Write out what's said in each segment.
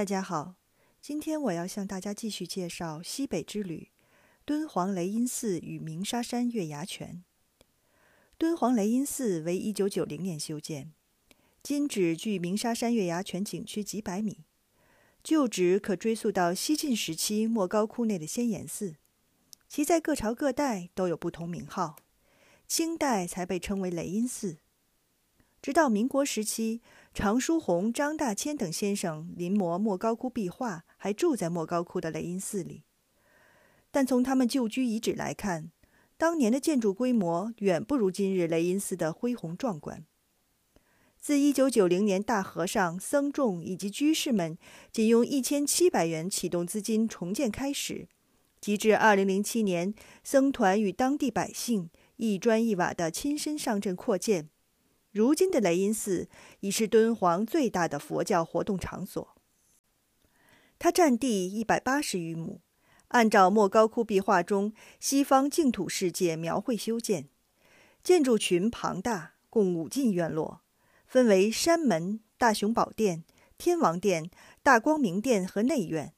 大家好，今天我要向大家继续介绍西北之旅——敦煌雷音寺与鸣沙山月牙泉。敦煌雷音寺为一九九零年修建，今址距鸣沙山月牙泉景区几百米，旧址可追溯到西晋时期莫高窟内的先阎寺，其在各朝各代都有不同名号，清代才被称为雷音寺。直到民国时期，常书鸿、张大千等先生临摹莫高窟壁画，还住在莫高窟的雷音寺里。但从他们旧居遗址来看，当年的建筑规模远不如今日雷音寺的恢宏壮观。自1990年大和尚、僧众以及居士们仅用1700元启动资金重建开始，及至2007年僧团与当地百姓一砖一瓦的亲身上阵扩建。如今的雷音寺已是敦煌最大的佛教活动场所。它占地一百八十余亩，按照莫高窟壁画中西方净土世界描绘修建，建筑群庞大，共五进院落，分为山门、大雄宝殿、天王殿、大光明殿和内院。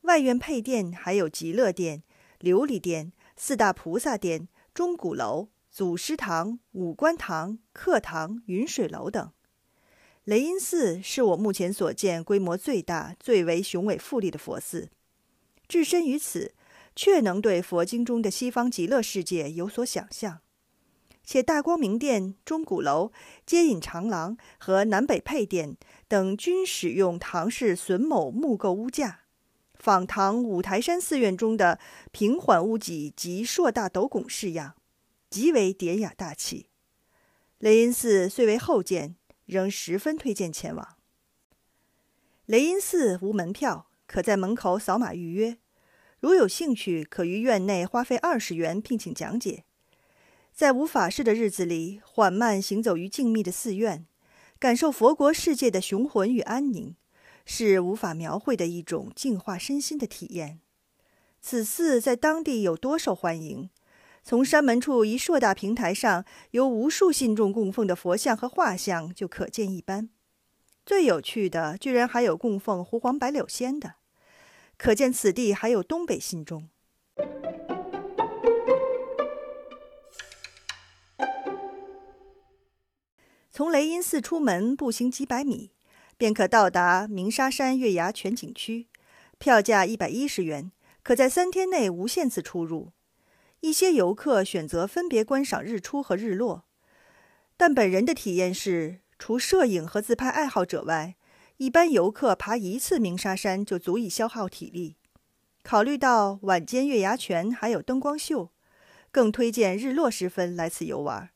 外院配殿还有极乐殿、琉璃殿、四大菩萨殿、钟鼓楼。祖师堂、五官堂、课堂、云水楼等，雷音寺是我目前所见规模最大、最为雄伟富丽的佛寺。置身于此，却能对佛经中的西方极乐世界有所想象。且大光明殿、钟鼓楼、接引长廊和南北配殿等均使用唐式榫卯木构屋架，仿唐五台山寺院中的平缓屋脊及硕大斗拱式样。极为典雅大气。雷音寺虽为后建，仍十分推荐前往。雷音寺无门票，可在门口扫码预约。如有兴趣，可于院内花费二十元聘请讲解。在无法事的日子里，缓慢行走于静谧的寺院，感受佛国世界的雄浑与安宁，是无法描绘的一种净化身心的体验。此寺在当地有多受欢迎。从山门处一硕大平台上由无数信众供奉的佛像和画像就可见一斑。最有趣的，居然还有供奉胡黄白柳仙的，可见此地还有东北信众。从雷音寺出门步行几百米，便可到达鸣沙山月牙泉景区，票价一百一十元，可在三天内无限次出入。一些游客选择分别观赏日出和日落，但本人的体验是，除摄影和自拍爱好者外，一般游客爬一次鸣沙山就足以消耗体力。考虑到晚间月牙泉还有灯光秀，更推荐日落时分来此游玩。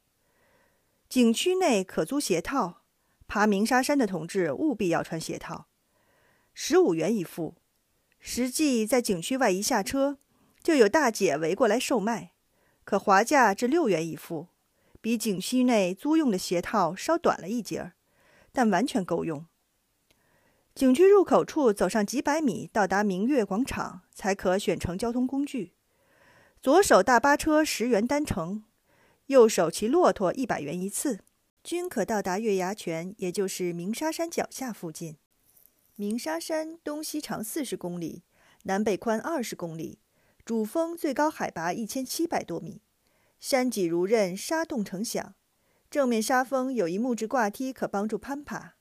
景区内可租鞋套，爬鸣沙山的同志务必要穿鞋套，十五元一副。实际在景区外一下车。就有大姐围过来售卖，可划价至六元一副，比景区内租用的鞋套稍短了一截儿，但完全够用。景区入口处走上几百米，到达明月广场，才可选乘交通工具。左手大巴车十元单程，右手骑骆驼一百元一次，均可到达月牙泉，也就是鸣沙山脚下附近。鸣沙山东西长四十公里，南北宽二十公里。主峰最高海拔一千七百多米，山脊如刃，沙洞成响。正面沙峰有一木质挂梯，可帮助攀爬。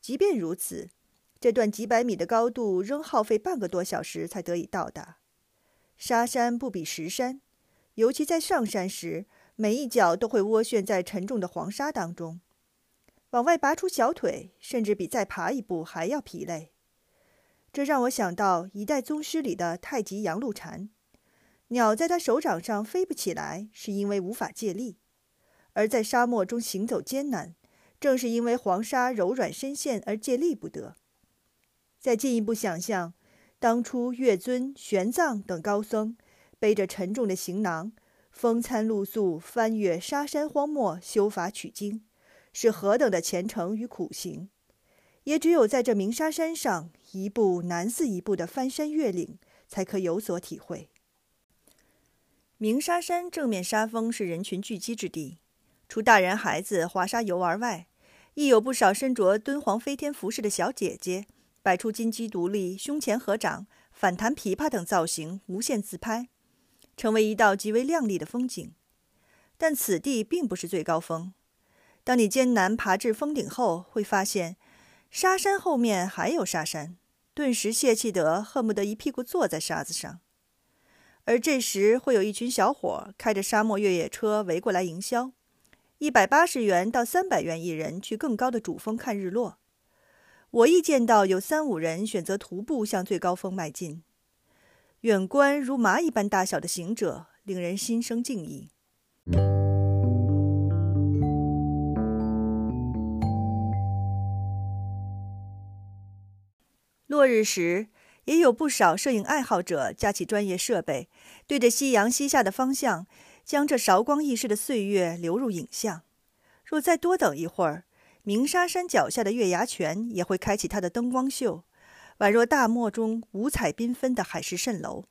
即便如此，这段几百米的高度仍耗费半个多小时才得以到达。沙山不比石山，尤其在上山时，每一脚都会涡旋在沉重的黄沙当中，往外拔出小腿，甚至比再爬一步还要疲累。这让我想到《一代宗师》里的太极杨露禅。鸟在它手掌上飞不起来，是因为无法借力；而在沙漠中行走艰难，正是因为黄沙柔软深陷而借力不得。再进一步想象，当初月尊、玄奘等高僧背着沉重的行囊，风餐露宿，翻越沙山荒漠修法取经，是何等的虔诚与苦行！也只有在这鸣沙山上，一步难似一步的翻山越岭，才可有所体会。鸣沙山正面沙峰是人群聚集之地，除大人孩子滑沙游玩外，亦有不少身着敦煌飞天服饰的小姐姐摆出金鸡独立、胸前合掌、反弹琵琶等造型，无限自拍，成为一道极为亮丽的风景。但此地并不是最高峰。当你艰难爬至峰顶后，会发现沙山后面还有沙山，顿时泄气得恨不得一屁股坐在沙子上。而这时，会有一群小伙开着沙漠越野车围过来营销，一百八十元到三百元一人去更高的主峰看日落。我亦见到有三五人选择徒步向最高峰迈进，远观如蚂蚁般大小的行者，令人心生敬意。落日时。也有不少摄影爱好者架起专业设备，对着夕阳西下的方向，将这韶光易逝的岁月流入影像。若再多等一会儿，鸣沙山脚下的月牙泉也会开启它的灯光秀，宛若大漠中五彩缤纷的海市蜃楼。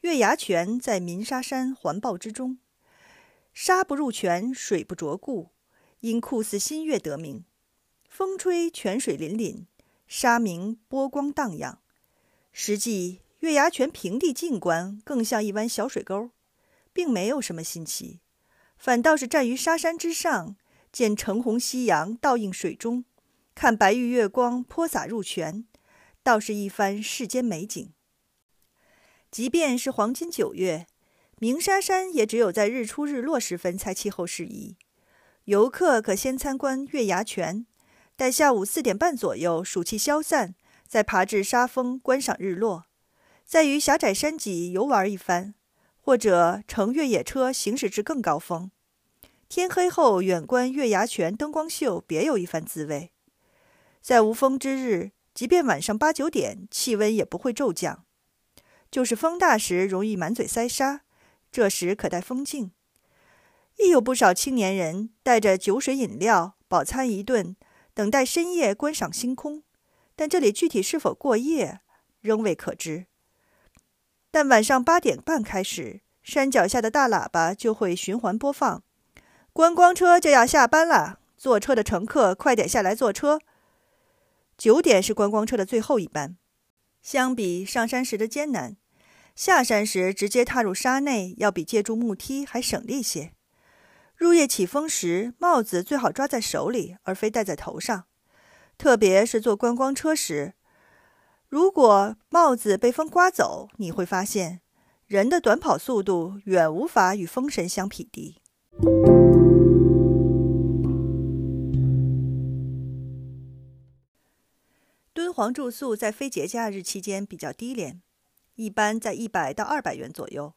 月牙泉在鸣沙山环抱之中，沙不入泉，水不着故，因酷似新月得名。风吹泉水粼粼，沙鸣波光荡漾。实际月牙泉平地近观，更像一湾小水沟，并没有什么新奇，反倒是站于沙山之上，见橙红夕阳倒映水中，看白玉月光泼洒入泉，倒是一番世间美景。即便是黄金九月，鸣沙山也只有在日出日落时分才气候适宜。游客可先参观月牙泉，待下午四点半左右暑气消散。再爬至沙峰观赏日落，再于狭窄山脊游玩一番，或者乘越野车行驶至更高峰。天黑后远观月牙泉灯光秀，别有一番滋味。在无风之日，即便晚上八九点，气温也不会骤降。就是风大时，容易满嘴塞沙，这时可带风镜。亦有不少青年人带着酒水饮料，饱餐一顿，等待深夜观赏星空。但这里具体是否过夜，仍未可知。但晚上八点半开始，山脚下的大喇叭就会循环播放：“观光车就要下班了，坐车的乘客快点下来坐车。”九点是观光车的最后一班。相比上山时的艰难，下山时直接踏入沙内要比借助木梯还省力些。入夜起风时，帽子最好抓在手里，而非戴在头上。特别是坐观光车时，如果帽子被风刮走，你会发现人的短跑速度远无法与风神相匹敌。敦煌住宿在非节假日期间比较低廉，一般在一百到二百元左右。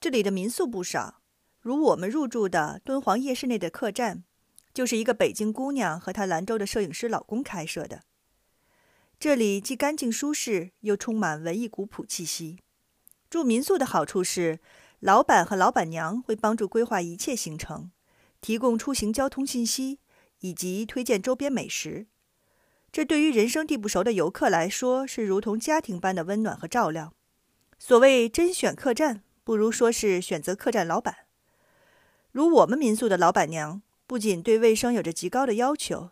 这里的民宿不少，如我们入住的敦煌夜市内的客栈。就是一个北京姑娘和她兰州的摄影师老公开设的。这里既干净舒适，又充满文艺古朴气息。住民宿的好处是，老板和老板娘会帮助规划一切行程，提供出行交通信息以及推荐周边美食。这对于人生地不熟的游客来说，是如同家庭般的温暖和照料。所谓甄选客栈，不如说是选择客栈老板。如我们民宿的老板娘。不仅对卫生有着极高的要求，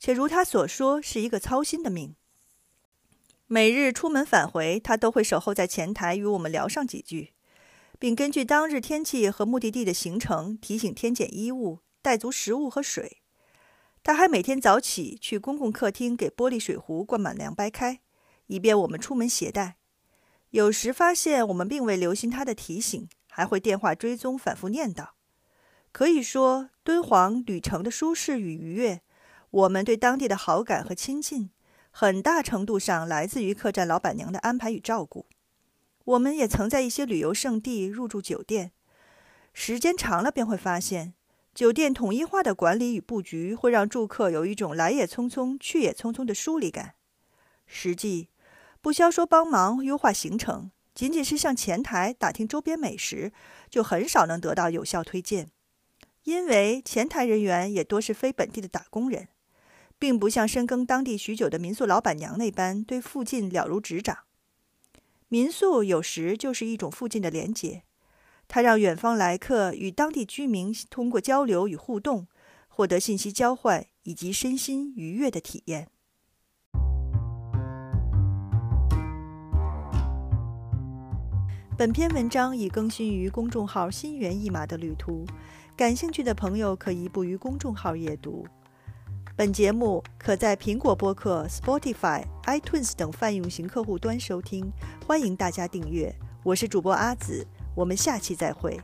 且如他所说，是一个操心的命。每日出门返回，他都会守候在前台与我们聊上几句，并根据当日天气和目的地的行程提醒添减衣物、带足食物和水。他还每天早起去公共客厅给玻璃水壶灌满凉白开，以便我们出门携带。有时发现我们并未留心他的提醒，还会电话追踪，反复念叨。可以说，敦煌旅程的舒适与愉悦，我们对当地的好感和亲近，很大程度上来自于客栈老板娘的安排与照顾。我们也曾在一些旅游胜地入住酒店，时间长了便会发现，酒店统一化的管理与布局会让住客有一种来也匆匆、去也匆匆的疏离感。实际，不消说帮忙优化行程，仅仅是向前台打听周边美食，就很少能得到有效推荐。因为前台人员也多是非本地的打工人，并不像深耕当地许久的民宿老板娘那般对附近了如指掌。民宿有时就是一种附近的连接，它让远方来客与当地居民通过交流与互动，获得信息交换以及身心愉悦的体验。本篇文章已更新于公众号“心猿意马的旅途”，感兴趣的朋友可移步于公众号阅读。本节目可在苹果播客、Spotify、iTunes 等泛用型客户端收听，欢迎大家订阅。我是主播阿紫，我们下期再会。